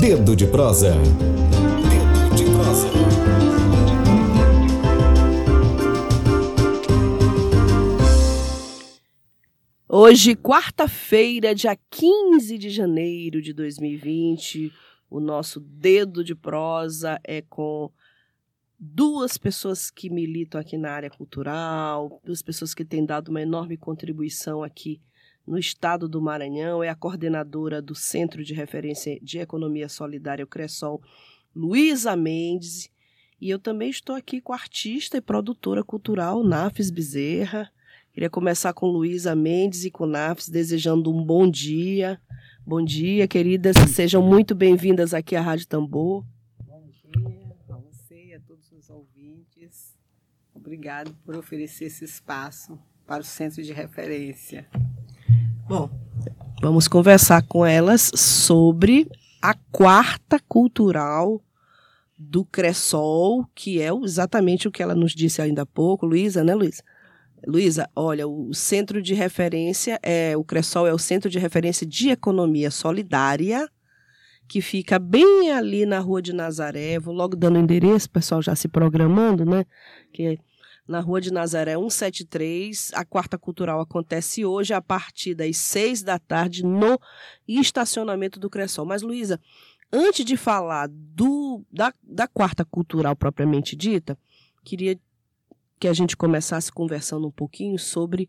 Dedo de prosa. Dedo de prosa. Hoje, quarta-feira, dia 15 de janeiro de 2020, o nosso dedo de prosa é com duas pessoas que militam aqui na área cultural, duas pessoas que têm dado uma enorme contribuição aqui no estado do Maranhão, é a coordenadora do Centro de Referência de Economia Solidária, o CRESOL, Luísa Mendes, e eu também estou aqui com a artista e produtora cultural Nafis Bezerra. Queria começar com Luísa Mendes e com Nafis, desejando um bom dia. Bom dia, queridas. Sejam muito bem-vindas aqui à Rádio Tambor. Bom dia a você e a todos os ouvintes. Obrigado por oferecer esse espaço para o Centro de Referência. Bom, vamos conversar com elas sobre a quarta cultural do Cressol, que é exatamente o que ela nos disse ainda há pouco, Luísa, né, Luísa? Luísa, olha, o centro de referência é o Cressol é o centro de referência de economia solidária, que fica bem ali na Rua de Nazaré. Vou logo dando o endereço, pessoal já se programando, né? Que na Rua de Nazaré 173. A Quarta Cultural acontece hoje a partir das seis da tarde no estacionamento do Cressol. Mas, Luísa, antes de falar do, da, da Quarta Cultural propriamente dita, queria que a gente começasse conversando um pouquinho sobre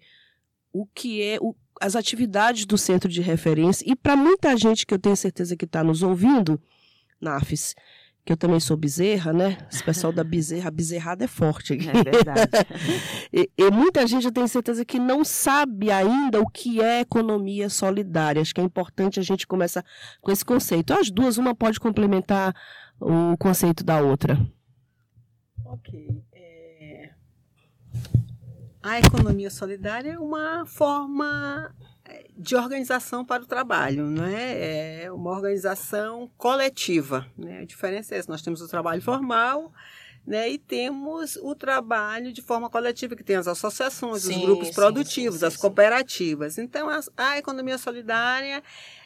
o que é o, as atividades do centro de referência. E para muita gente que eu tenho certeza que está nos ouvindo, NAFES, que eu também sou bezerra, né? Esse pessoal da bezerra, a bezerrada é forte aqui. É verdade. e, e, muita gente, eu tenho certeza, que não sabe ainda o que é economia solidária. Acho que é importante a gente começar com esse conceito. As duas, uma pode complementar o conceito da outra. Ok. É... A economia solidária é uma forma de organização para o trabalho, não é? É uma organização coletiva, né? A diferença é essa, nós temos o trabalho formal, né? E temos o trabalho de forma coletiva, que tem as associações, sim, os grupos sim, produtivos, sim, as cooperativas. Então, a, a economia solidária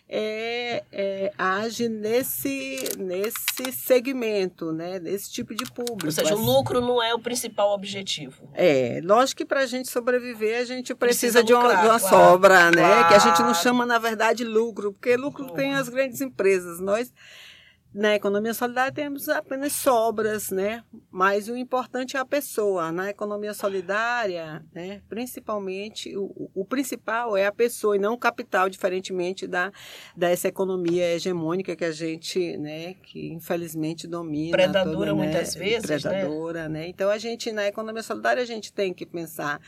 é, é, age nesse, nesse segmento, né? nesse tipo de público. Ou seja, o lucro não é o principal objetivo. É, lógico que para a gente sobreviver, a gente precisa, precisa de, uma, de uma claro, sobra, né? Claro. Que a gente não chama, na verdade, lucro, porque lucro tem as grandes empresas. Nós na economia solidária temos apenas sobras, né? Mas o importante é a pessoa. Na economia solidária, né? principalmente, o, o principal é a pessoa e não o capital, diferentemente da dessa economia hegemônica que a gente, né? Que infelizmente domina. Predadora toda, né? muitas vezes, né? Predadora, né? né? Então a gente na economia solidária a gente tem que pensar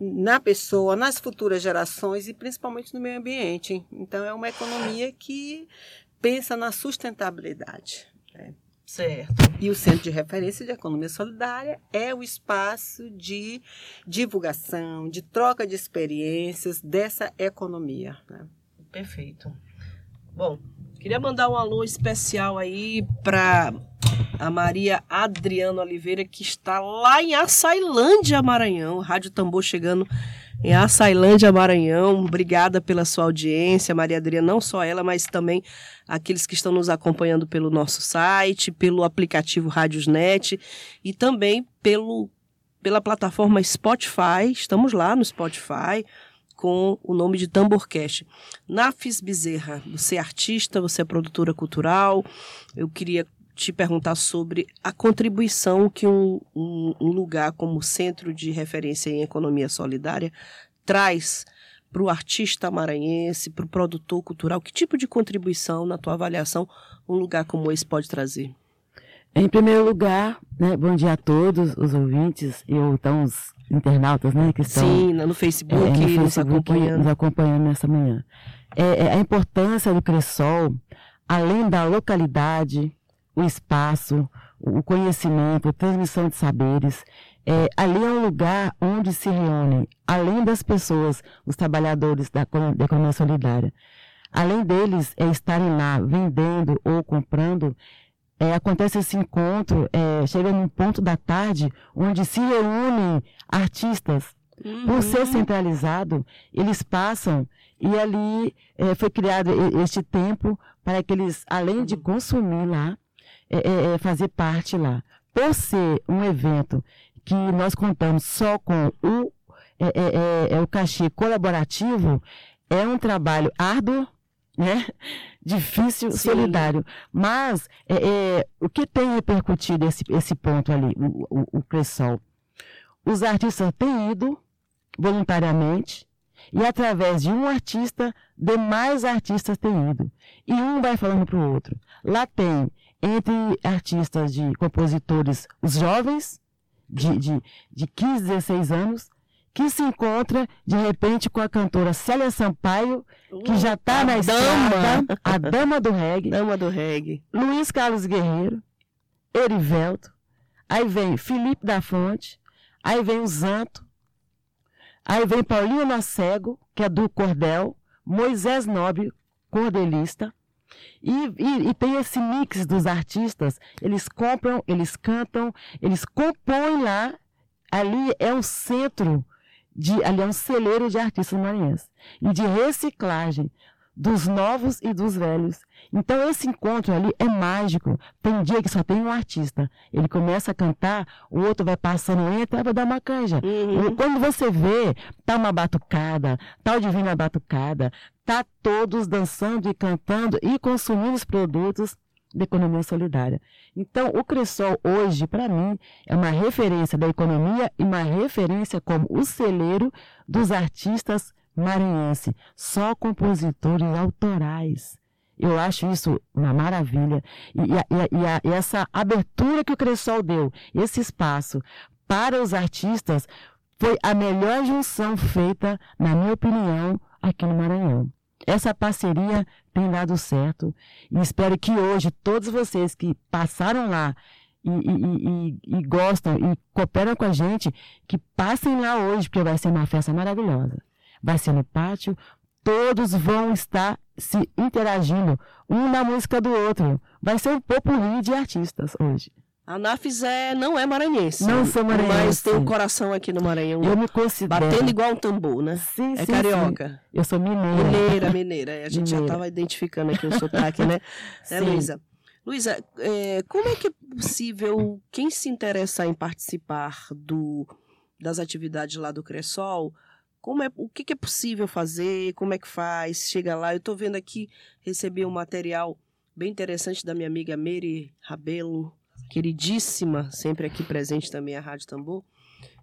na pessoa, nas futuras gerações e principalmente no meio ambiente. Então é uma economia que pensa na sustentabilidade. Né? Certo. E o Centro de Referência de Economia Solidária é o espaço de divulgação, de troca de experiências dessa economia. Né? Perfeito. Bom, queria mandar um alô especial aí para a Maria Adriana Oliveira, que está lá em Açailândia, Maranhão. Rádio Tambor chegando em Açailândia, Maranhão. Obrigada pela sua audiência, Maria Adriana, não só ela, mas também aqueles que estão nos acompanhando pelo nosso site, pelo aplicativo Rádiosnet e também pelo, pela plataforma Spotify. Estamos lá no Spotify com o nome de Tamborcast. Nafis Bezerra, você é artista, você é produtora cultural. Eu queria te perguntar sobre a contribuição que um, um, um lugar como Centro de Referência em Economia Solidária traz para o artista maranhense, para o produtor cultural? Que tipo de contribuição, na tua avaliação, um lugar como esse pode trazer? Em primeiro lugar, né, bom dia a todos os ouvintes e então os internautas né, que estão Sim, no Facebook, é, no Facebook nos, acompanhando. nos acompanhando nessa manhã. É, é, a importância do Cressol, além da localidade, o espaço, o conhecimento, a transmissão de saberes. É, ali é um lugar onde se reúnem, além das pessoas, os trabalhadores da, da economia solidária. Além deles é, estarem lá vendendo ou comprando, é, acontece esse encontro, é, chega num ponto da tarde onde se reúnem artistas. Uhum. Por ser centralizado, eles passam e ali é, foi criado este tempo para que eles, além de consumir lá, é, é, é, fazer parte lá. Por ser um evento que nós contamos só com o, é, é, é, é o cachê colaborativo, é um trabalho árduo, né? Difícil, Sim. solidário. Mas o que tem repercutido esse, esse ponto ali, o, o, o Cressol? Os artistas têm ido voluntariamente e através de um artista, demais artistas têm ido. E um vai falando para o outro. Lá tem, entre artistas de compositores, os jovens, de, de, de 15, 16 anos, que se encontra de repente com a cantora Célia Sampaio, que já está na estrada, a dama do reggae. Dama do reggae. Luiz Carlos Guerreiro, Erivelto, aí vem Felipe da Fonte, aí vem o Zanto, aí vem Paulinho Nocego, que é do Cordel, Moisés Nobre, cordelista, e, e, e, tem esse mix dos artistas, eles compram, eles cantam, eles compõem lá, ali é um centro de, ali é um celeiro de artistas maranhenses. E de reciclagem dos novos e dos velhos. Então esse encontro ali é mágico. Tem dia que só tem um artista. Ele começa a cantar, o outro vai passando, entra, vai dar uma canja. Uhum. Quando você vê, tá uma batucada, tá o Divina Batucada, tá todos dançando e cantando e consumindo os produtos da economia solidária. Então, o Cressol hoje, para mim, é uma referência da economia e uma referência como o celeiro dos artistas maranhenses, só compositores autorais. Eu acho isso uma maravilha. E, e, e, e, essa abertura que o Cressol deu, esse espaço para os artistas, foi a melhor junção feita, na minha opinião, aqui no Maranhão. Essa parceria tem dado certo e espero que hoje todos vocês que passaram lá e, e, e, e, gostam e cooperam com a gente, que passem lá hoje, porque vai ser uma festa maravilhosa. Vai ser no pátio, todos vão estar se interagindo, um na música do outro. Vai ser um popurrí de artistas hoje. A Nafis é, não é maranhense. Não sou maranhense. Mas tem um coração aqui no Maranhão. Eu me considero. Batendo igual um tambor, né? Sim, é sim. carioca. Sim. Eu sou mineira. Mineira, mineira. A gente mineira. já estava identificando aqui o sotaque, né? né, Luísa? Luísa, é, como é que é possível quem se interessar em participar do, das atividades lá do Cressol, como é, o que, que é possível fazer, como é que faz, chega lá. Eu estou vendo aqui, recebi um material bem interessante da minha amiga Mary Rabelo, queridíssima, sempre aqui presente também a Rádio Tambor.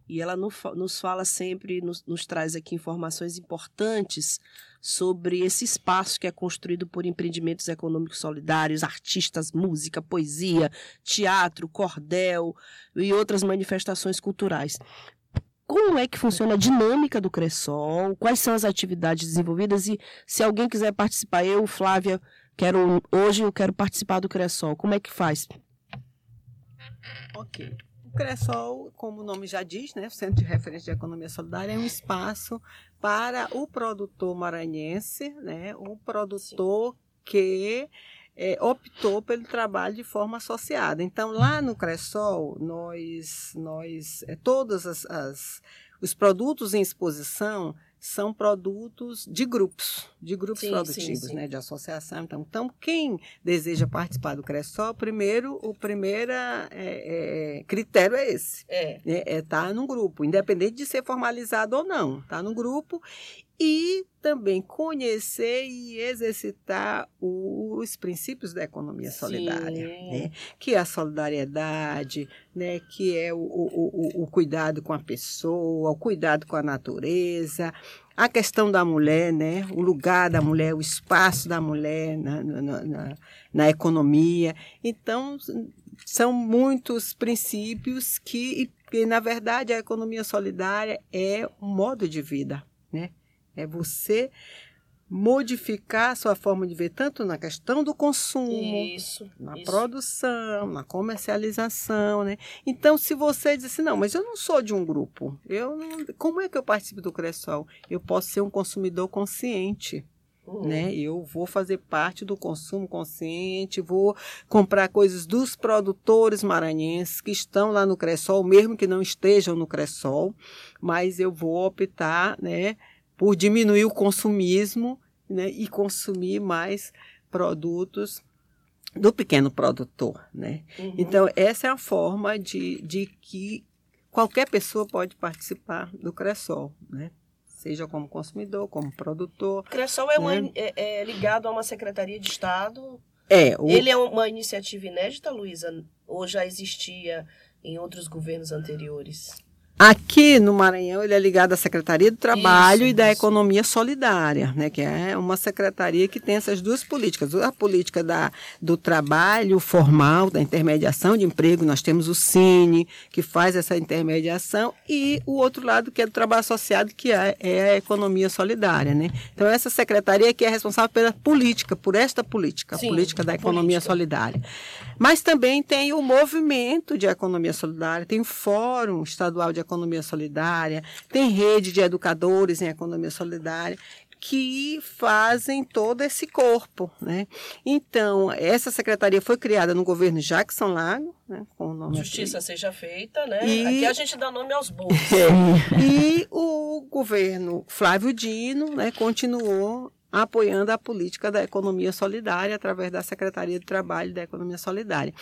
E ela nos fala sempre, nos, nos, traz aqui informações importantes sobre esse espaço que é construído por empreendimentos econômicos solidários, artistas, música, poesia, teatro, cordel e outras manifestações culturais. Como é que funciona a dinâmica do Cressol? Quais são as atividades desenvolvidas? E se alguém quiser participar, eu, Flávia, quero hoje eu quero participar do Cressol. Como é que faz? Ok. O Cressol, como o nome já diz, né, o Centro de Referência de Economia Solidária, é um espaço para o produtor maranhense, né, o produtor Sim. que é, optou pelo trabalho de forma associada. Então, lá no Cressol, nós, nós é, todos as, as, os produtos em exposição são produtos de grupos, de grupos sim, produtivos, sim, sim. né, de associação. Então, então, quem deseja participar do Cressol, primeiro, o primeiro é, é, critério é esse. É. Né, é estar tá no grupo, independente de ser formalizado ou não. Está no grupo e também conhecer e exercitar os princípios da economia solidária, né? que é a solidariedade, né? que é o, o, o, cuidado com a pessoa, o cuidado com a natureza, a questão da mulher, né? o lugar da mulher, o espaço da mulher na, na, na, na economia. Então, são muitos princípios que, que, na verdade, a economia solidária é um modo de vida, né? É você modificar a sua forma de ver, tanto na questão do consumo, isso, na isso. produção, na comercialização, né? Então, se você diz assim, não, mas eu não sou de um grupo, eu não, como é que eu participo do Cressol? Eu posso ser um consumidor consciente, uhum. né? Eu vou fazer parte do consumo consciente, vou comprar coisas dos produtores maranhenses que estão lá no Cressol, mesmo que não estejam no Cressol, mas eu vou optar, né? Por diminuir o consumismo né, e consumir mais produtos do pequeno produtor, né? Uhum. Então, essa é a forma de, de que qualquer pessoa pode participar do Cressol, né? Seja como consumidor, como produtor. O Cressol é, uma, Né? é, é ligado a uma secretaria de Estado. É, o, Ele é uma iniciativa inédita, Luísa? Ou já existia em outros governos anteriores? Aqui no Maranhão, ele é ligado à Secretaria do Trabalho Isso, e da isso. Economia Solidária, né, que é uma secretaria que tem essas duas políticas. A política da, do trabalho formal, da intermediação de emprego, nós temos o Cine, que faz essa intermediação, e o outro lado, que é do trabalho associado, que é, é a Economia Solidária. Né? Então, essa secretaria que é responsável pela política, por esta política, Sim, a política da Economia política. Solidária. Mas também tem o movimento de economia solidária, tem o Fórum Estadual de Economia Solidária, tem rede de educadores em economia solidária que fazem todo esse corpo, né? Então, essa secretaria foi criada no governo Jackson Lago, né, com o nome Justiça seja feita, né? E- Aqui a gente dá nome aos bois. e o governo Flávio Dino né, continuou apoiando a política da economia solidária através da Secretaria de Trabalho da Economia Solidária.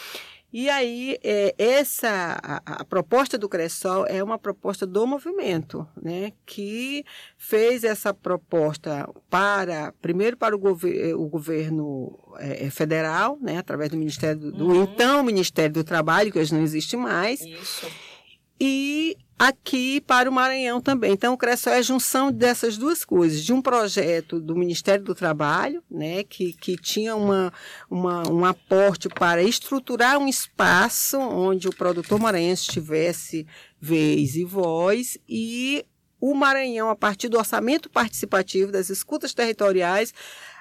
E aí, é, essa a, a proposta do Cressol é uma proposta do movimento, né, que fez essa proposta para, primeiro para o, gover- o governo é, federal, né, através do Ministério do, do Uhum. então Ministério do Trabalho, que hoje não existe mais, Isso. e aqui para o Maranhão também. Então, o Cressol é a junção dessas duas coisas, de um projeto do Ministério do Trabalho, né, que, que tinha uma, uma, um aporte para estruturar um espaço onde o produtor maranhense tivesse vez e voz, e o Maranhão, a partir do orçamento participativo das escutas territoriais,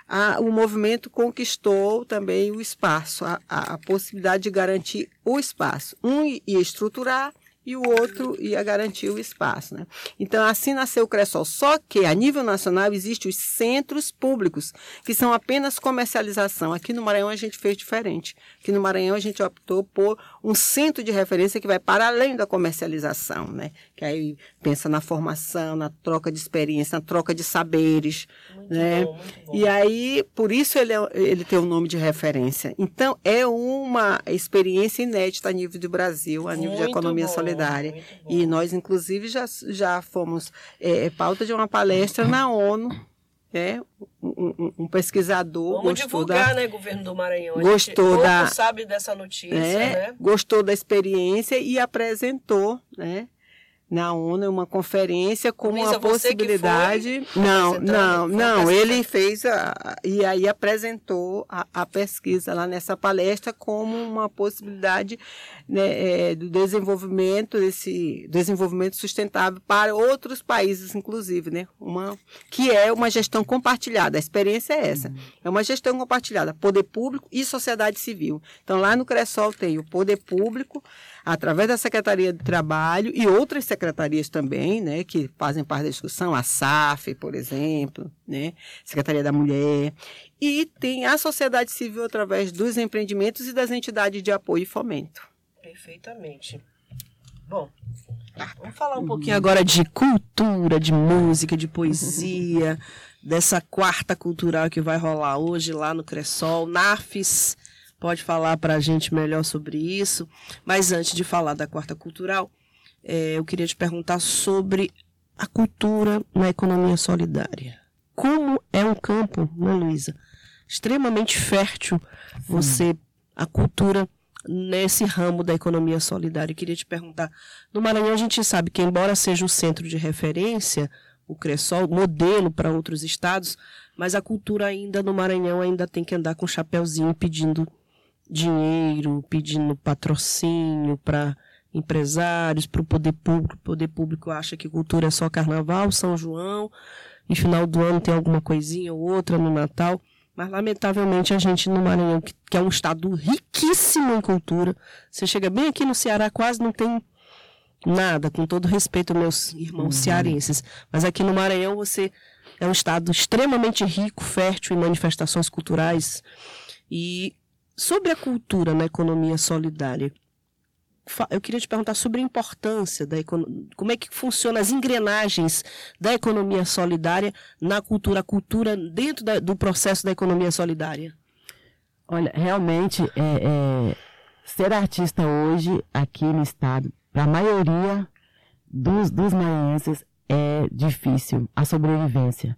a- o movimento conquistou também o espaço, a, a- a possibilidade de garantir o espaço. Um ia estruturar e o outro ia garantir o espaço. Né? Então, assim nasceu o Cressol. Só que, a nível nacional, existem os centros públicos, que são apenas comercialização. Aqui no Maranhão, a gente fez diferente. Aqui no Maranhão, a gente optou por um centro de referência que vai para além da comercialização. Né? Que aí pensa na formação, na troca de experiência, na troca de saberes. Muito né? bom, bom. E aí, por isso ele, é- ele tem o nome de referência. Então, é uma experiência inédita a nível do Brasil, a nível de economia bom, solidária. E nós, inclusive, já, já fomos é, pauta de uma palestra na ONU. Né? Um, um- um pesquisador Vamos gostou divulgar, da, né, governo do Maranhão. Gostou da- sabe dessa notícia, né? né? gostou da experiência e apresentou, né? Na ONU, uma conferência como Luísa, possibilidade. Não, não, não. Ele fez a, e aí apresentou a, a pesquisa lá nessa palestra como uma possibilidade né, é, do desenvolvimento desse desenvolvimento sustentável para outros países, inclusive, né? Uma que é uma gestão compartilhada. A experiência é essa. É uma gestão compartilhada, poder público e sociedade civil. Então, lá no Cressol tem o poder público, através da Secretaria do Trabalho e outras secretarias também, né, que fazem parte da discussão, a SAF, por exemplo, né, Secretaria da Mulher, e tem a sociedade civil através dos empreendimentos e das entidades de apoio e fomento. Perfeitamente. Bom, vamos falar um pouquinho agora de cultura, de música, de poesia, dessa quarta cultural que vai rolar hoje lá no Cressol. Nafis pode falar para a gente melhor sobre isso. Mas antes de falar da quarta cultural, eh, eu queria te perguntar sobre a cultura na economia solidária. Como é um campo, né, Luísa? Extremamente fértil você, a cultura nesse ramo da economia solidária. Eu queria te perguntar, no Maranhão a gente sabe que embora seja o centro de referência, o Cressol, modelo para outros estados, mas a cultura ainda no Maranhão ainda tem que andar com chapéuzinho pedindo dinheiro, pedindo patrocínio para empresários, para o poder público. O poder público acha que cultura é só carnaval, São João, e final do ano tem alguma coisinha ou outra no Natal. Mas, lamentavelmente, a gente no Maranhão, que, que é um estado riquíssimo em cultura, você chega bem aqui no Ceará, quase não tem nada, com todo respeito aos meus irmãos cearenses. Mas aqui no Maranhão, você é um estado extremamente rico, fértil em manifestações culturais. E sobre a cultura na economia solidária, eu queria te perguntar sobre a importância da economia, como é que funciona as engrenagens da economia solidária na cultura, a cultura dentro da- do processo da economia solidária. Olha, realmente, é, é, ser artista hoje, aqui no estado, para a maioria dos, dos maranhenses, é difícil a sobrevivência.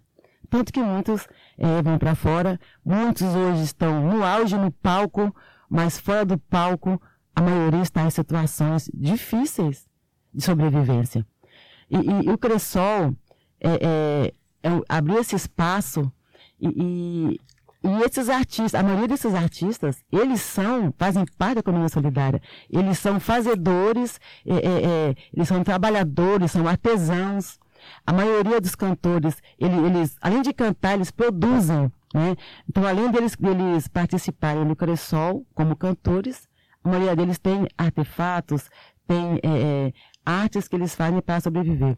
Tanto que muitos é, vão para fora, muitos hoje estão no auge, no palco, mas fora do palco, a maioria está em situações difíceis de sobrevivência. E, e, e o Cressol é, é, é, abriu esse espaço e, e, esses artistas, a maioria desses artistas, eles são, fazem parte da economia solidária. Eles são fazedores, é, é, é eles são trabalhadores, são artesãos. A maioria dos cantores, eles, eles além de cantar, eles produzem. Né? Então, além deles, deles participarem no Cressol como cantores, a maioria deles tem artefatos, tem é, é, artes que eles fazem para sobreviver.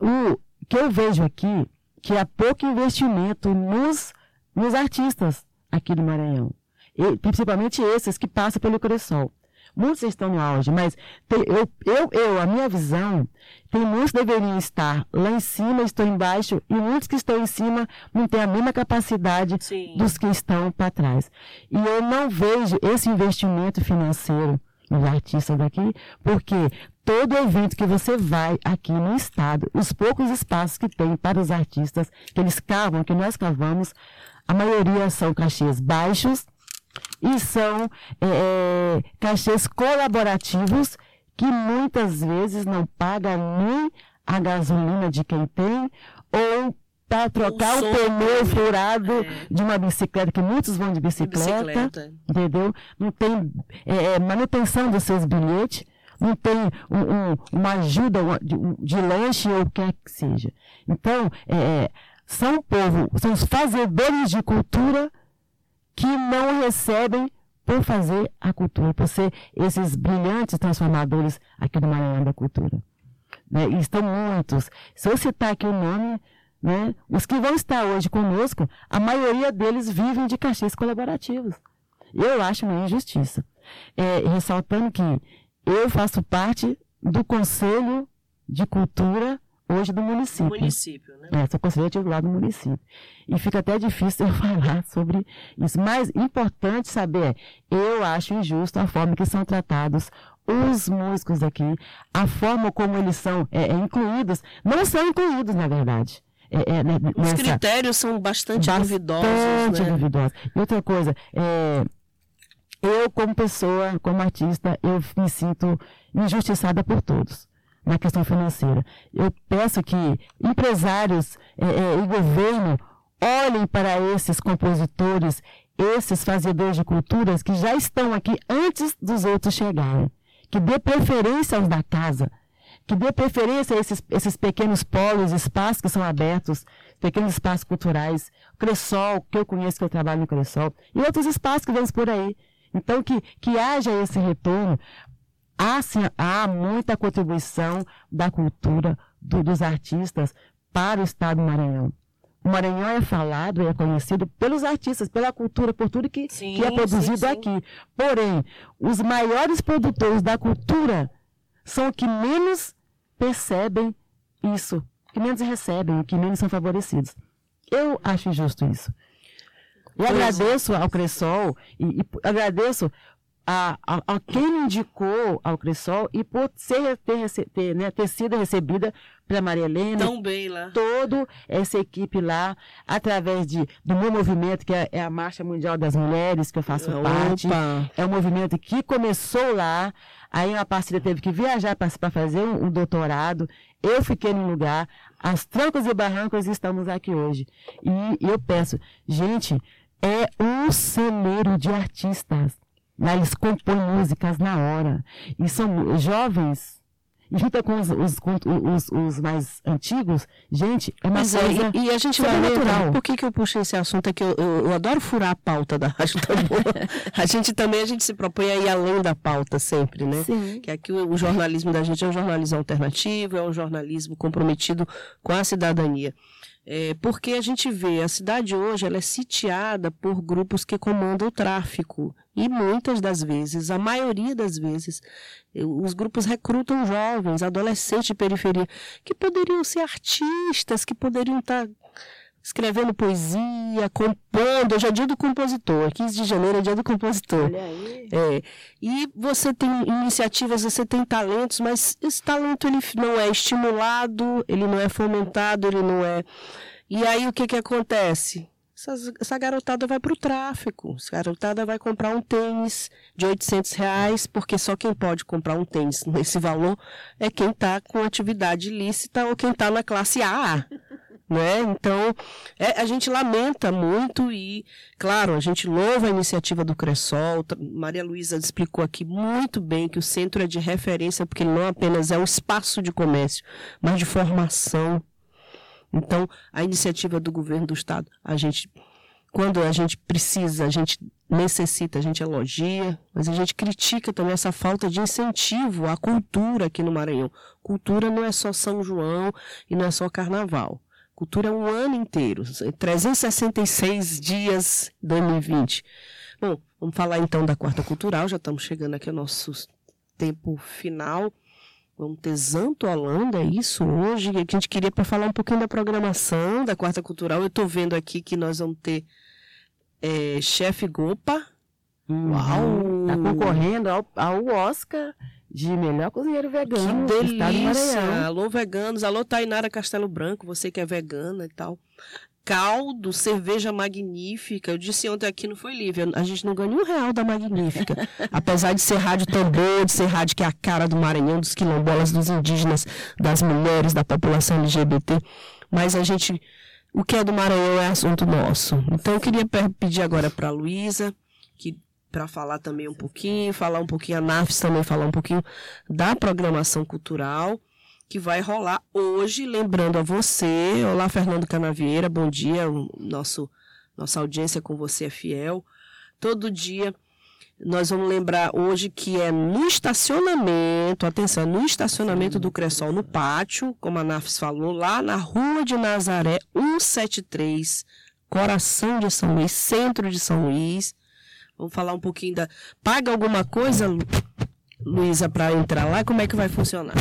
O que eu vejo aqui, que há pouco investimento nos, nos artistas aqui do Maranhão. E, principalmente esses que passam pelo Cressol. Muitos estão no auge, mas tem, eu, eu, eu, a minha visão, tem muitos que deveriam estar lá em cima, estou embaixo, e muitos que estão em cima não têm a mesma capacidade Sim. dos que estão para trás. E eu não vejo esse investimento financeiro nos artistas daqui, porque todo evento que você vai aqui no estado, os poucos espaços que tem para os artistas, que eles cavam, que nós cavamos, a maioria são cachês baixos, e são é, é, cachês colaborativos que muitas vezes não pagam nem a gasolina de quem tem ou para trocar o, o pneu furado é. de uma bicicleta, que muitos vão de bicicleta, bicicleta. entendeu? Não tem é, é, manutenção dos seus bilhetes, não tem um, um, uma ajuda de, de, lanche ou o que que seja. Então, é, é, são povo, são os fazedores de cultura que não recebem por fazer a cultura, por ser esses brilhantes transformadores aqui do Maranhão da cultura. Né? E estão muitos. Se eu citar aqui o nome, né, os que vão estar hoje conosco, a maioria deles vivem de cachês colaborativos. Eu acho uma injustiça. É, ressaltando que eu faço parte do Conselho de Cultura hoje do município. Município, né? É, sou conselheira titular do município. E fica até difícil eu falar sobre isso. Mas importante saber, eu acho injusto a forma que são tratados os músicos aqui, a forma como eles são é, é incluídos, não são incluídos, na verdade. É, é, né, Os nessa, critérios são bastante, bastante duvidosos. Bastante né? duvidosos. E outra coisa, é, eu como pessoa, como artista, eu me sinto injustiçada por todos na questão financeira. Eu peço que empresários é, é, e governo olhem para esses compositores, esses fazedores de culturas que já estão aqui antes dos outros chegarem. Que dê preferência aos da casa, que dê preferência a esses, esses pequenos polos, espaços que são abertos, pequenos espaços culturais, Cressol, que eu conheço, que eu trabalho no Cressol, e outros espaços que vemos por aí. Então, que, que haja esse retorno há, sim, há muita contribuição da cultura do, dos artistas para o Estado do Maranhão. O Maranhão é falado e é conhecido pelos artistas, pela cultura, por tudo que, sim, que é produzido sim, aqui. Porém, os maiores produtores da cultura são os que menos percebem isso, que menos recebem, que menos são favorecidos. Eu acho injusto isso. Eu pois é. agradeço ao Cressol e, e agradeço a, a, a, quem indicou ao Cressol e por ser, ter, ter, né, ter sido recebida pela Maria Helena. Tão bem lá. Toda essa equipe lá, através de, do meu movimento, que é, é a Marcha Mundial das Mulheres, que eu faço Opa. parte. É um movimento que começou lá, aí uma parceira teve que viajar para fazer um, um, doutorado. Eu fiquei no lugar, as trancas e barrancos estamos aqui hoje. E, e eu peço, gente, é um celeiro de artistas Lá eles compõem músicas na hora. E são jovens, junta com os, os, os, os, mais antigos, gente, é uma Mas é, coisa é, e, a gente vai natural. Por que, que eu puxei esse assunto? É que eu, eu, eu adoro furar a pauta da Rádio Tambor. a gente também, a gente se propõe a ir além da pauta sempre, né? Sim. Que aqui o, o jornalismo da gente é um jornalismo alternativo, é um jornalismo comprometido com a cidadania. É, porque a gente vê a cidade hoje ela é sitiada por grupos que comandam o tráfico. E muitas das vezes, a maioria das vezes, os grupos recrutam jovens, adolescentes de periferia que poderiam ser artistas, que poderiam estar escrevendo poesia, compondo. Hoje é dia do compositor. 15 de janeiro é dia do compositor. Olha aí. É, e você tem iniciativas, você tem talentos, mas esse talento ele não é estimulado, ele não é fomentado, ele não é. E aí o que que acontece? Essa, essa garotada vai para o tráfico. Essa garotada vai comprar um tênis de 800 reais, porque só quem pode comprar um tênis nesse valor é quem está com atividade ilícita ou quem está na classe A. Né? Então, é, a gente lamenta muito e, claro, a gente louva a iniciativa do Cressol. Maria Luísa explicou aqui muito bem que o centro é de referência, porque não apenas é um espaço de comércio, mas de formação. Então, a iniciativa do governo do Estado, a gente, quando a gente precisa, a gente necessita, a gente elogia, mas a gente critica também essa falta de incentivo à cultura aqui no Maranhão. Cultura não é só São João e não é só Carnaval. Cultura é um ano inteiro, 366 dias 2020. Bom, vamos falar então da quarta cultural, já estamos chegando aqui ao nosso tempo final. Vamos ter Zanto Holanda, é isso hoje, que a gente queria para falar um pouquinho da programação da quarta cultural. Eu estou vendo aqui que nós vamos ter é, Chefe Gopa. Uau! Está concorrendo ao, ao Oscar de melhor cozinheiro vegano. Que delícia! Alô, veganos. Alô, Tainara Castelo Branco, você que é vegana e tal. Caldo, cerveja magnífica. Eu disse ontem aqui, não foi Lívia, a gente não ganha um real da magnífica. Apesar de ser rádio tambor, de ser rádio que é a cara do Maranhão, dos quilombolas, dos indígenas, das mulheres, da população LGBT. Mas a gente, o que é do Maranhão é assunto nosso. Então eu queria pedir agora para a Luísa, para falar também um pouquinho, falar um pouquinho, a NAFS também falar um pouquinho da programação cultural que vai rolar hoje, lembrando a você, olá Fernando Canavieira, bom dia, nosso nossa audiência com você é fiel. Todo dia nós vamos lembrar hoje que é no estacionamento, atenção, no estacionamento do Cressol, no pátio, como a Nafs falou, lá na Rua de Nazaré, 173, coração de São Luís, centro de São Luís. Vamos falar um pouquinho da. Paga alguma coisa, Luísa, para entrar lá? Como é que vai funcionar?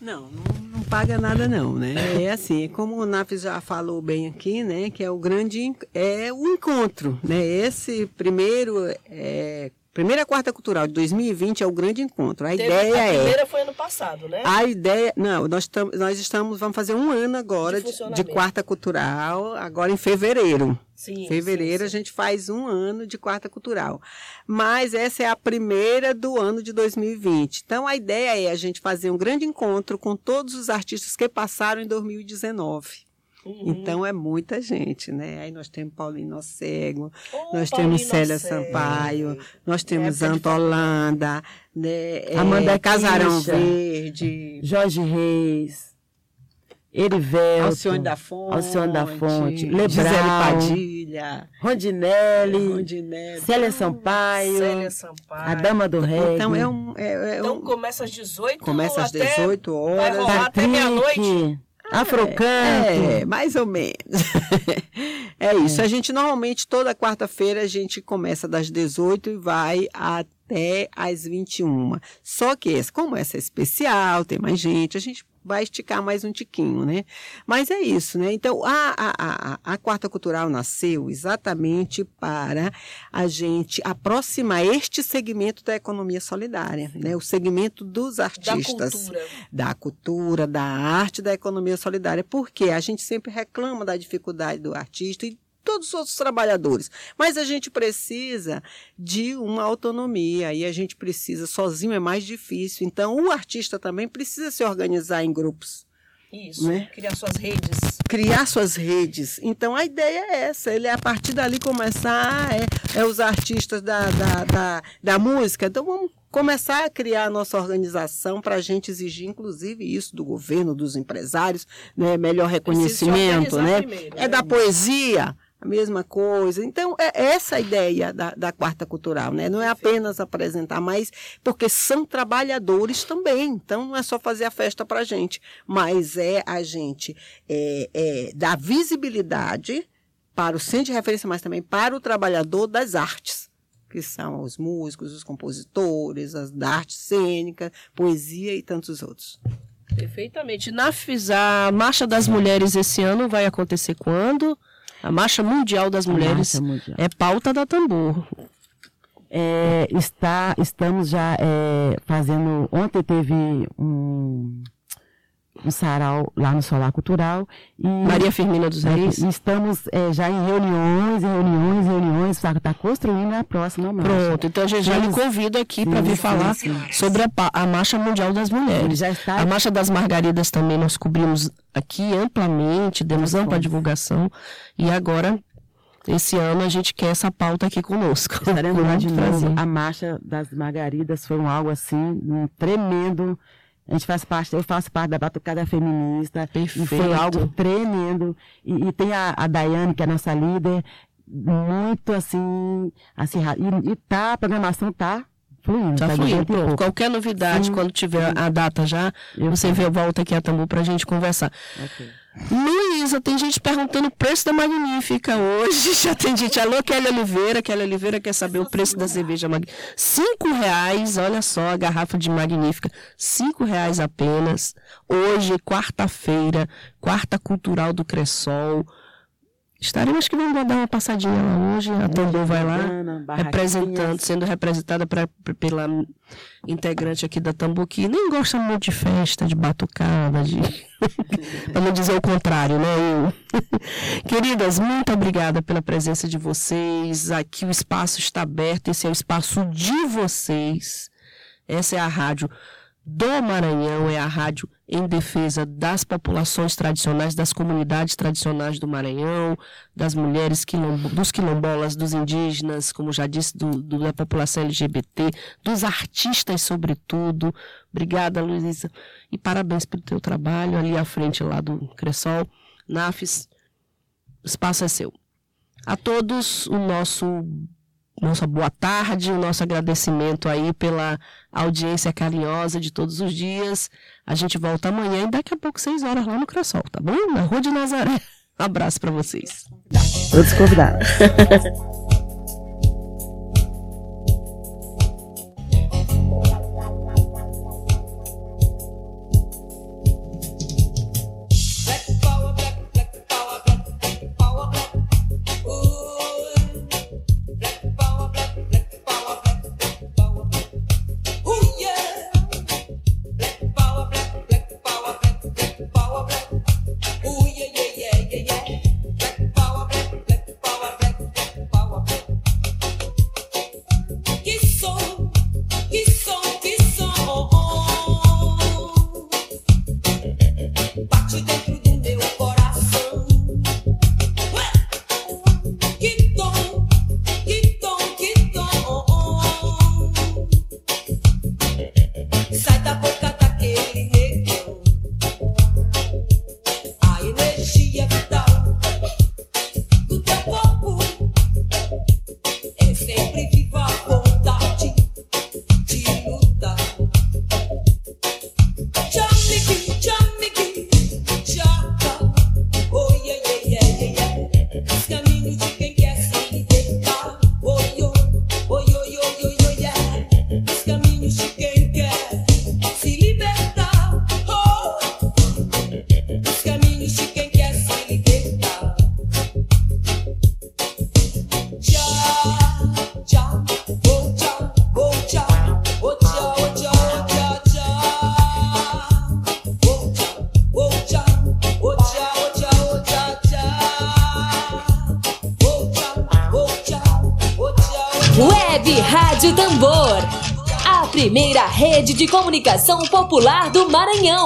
Não, não, não, paga nada não, né? É assim, como o NAF já falou bem aqui, né? Que é o grande, é o encontro, né? Esse primeiro é, Primeira Quarta Cultural de 2020 é o grande encontro. A Teve, ideia a é. A primeira foi ano passado, né? A ideia. Não, nós, tam, nós estamos. Vamos fazer um ano agora de, de, de Quarta Cultural, agora em fevereiro. Sim. Fevereiro sim, sim. a gente faz um ano de Quarta Cultural. Mas essa é a primeira do ano de 2020. Então a ideia é a gente fazer um grande encontro com todos os artistas que passaram em 2019. Uhum. Então é muita gente, né? Aí nós temos Paulinho Cego, oh, nós Paulino temos Célia Cego. Sampaio, nós temos é, Antolanda, né? Amanda é, Casarão Verde, Jorge Reis, Erivelto, Alcione da Fonte, Alcione da Fonte, Lebral, Gisele Padilha, Rondinelli, Rondinelli Célia Sampaio, Célia Sampaio, a Dama do Reggae. Então é um, é, é então um, começa às 18 Começa às 18 horas. Vai rolar até meia-noite. Afrocanto. É, mais ou menos. é isso. É. A gente normalmente toda quarta-feira a gente começa das 18 e vai até às 21. Só que como essa é especial, tem mais gente, a gente vai esticar mais um tiquinho, né? Mas é isso, né? Então, a, a, a, a Quarta Cultural nasceu exatamente para a gente aproximar este segmento da economia solidária, né? O segmento dos artistas. Da cultura. Da cultura, da arte, da economia solidária. Porque a gente sempre reclama da dificuldade do artista e todos os outros trabalhadores. Mas a gente precisa de uma autonomia e a gente precisa, sozinho é mais difícil. Então, o artista também precisa se organizar em grupos. Isso, né? criar suas redes. Criar suas redes. Então a ideia é essa, ele é a partir dali começar, é, é os artistas da, da, da, da música. Então vamos começar a criar a nossa organização para a gente exigir, inclusive, isso do governo, dos empresários, né? melhor reconhecimento, né? Primeiro, é né? da poesia a mesma coisa. Então, é essa a ideia da, da quarta cultural, né? Não é apenas apresentar, mas porque são trabalhadores também. Então, não é só fazer a festa para a gente, mas é a gente é, é, dar visibilidade para o centro de referência, mas também para o trabalhador das artes, que são os músicos, os compositores, as da arte cênica, poesia e tantos outros. Perfeitamente. Na a Marcha das Mulheres esse ano vai acontecer quando? A Marcha Mundial das Mulheres Mundial. é pauta da Tambor. É, está, estamos já é, fazendo. Ontem teve um, um sarau lá no Solar Cultural. E, Maria Firmina dos Reis. e estamos é, já em reuniões, reuniões, reuniões, está construindo a próxima marcha. Pronto, então a gente já lhe Sim. convida aqui para Sim, vir sim, falar sim. sobre a, a Marcha Mundial das Mulheres. já está A Marcha das Margaridas também nós cobrimos aqui amplamente, demos ampla divulgação. E agora, esse ano, a gente quer essa pauta aqui conosco. Estaremos lá de novo. A marcha das Margaridas foi um algo assim, um tremendo. A gente faz parte, eu faço parte da Batucada Feminista. E foi Perfeito. algo tremendo. E, e tem a, a Daiane, que é a nossa líder, muito assim, acirrada. E, e tá, a programação tá fluindo. Tá de fluindo. Pronto. Qualquer novidade, Sim, quando tiver a data já, Eu você vê, volta aqui a Tambu pra gente conversar. Luísa, tem gente perguntando o preço da Magnífica hoje. Já tem gente. Alô, Kelly Oliveira. Kelly Oliveira quer saber o preço da cerveja Magnífica. Cinco reais, olha só, a garrafa de Magnífica. Cinco reais apenas. Hoje, quarta-feira, quarta cultural do Cressol. Estaremos, que vamos dar uma passadinha lá hoje. A Tambor vai lá representando, sendo representada pra, pela integrante aqui da Tambu, que nem gosta muito de festa, de batucada, de. para não dizer o contrário, né? Eu- Queridas, muito obrigada pela presença de vocês. Aqui o espaço está aberto, esse é o espaço de vocês. Essa é a rádio do Maranhão, é a rádio em defesa das populações tradicionais, das comunidades tradicionais do Maranhão, das mulheres, quilombo, dos quilombolas, dos indígenas, como já disse, do, do- da população LGBT, dos artistas, sobretudo. Obrigada, Luísa. E parabéns pelo teu trabalho ali à frente lá do Cressol. NAFES, o espaço é seu. A todos, o nosso nossa boa tarde, o nosso agradecimento aí pela audiência carinhosa de todos os dias. A gente volta amanhã e daqui a pouco, seis horas, lá no Cressol, tá bom? Na Rua de Nazaré. Um abraço para vocês. Todos convidados.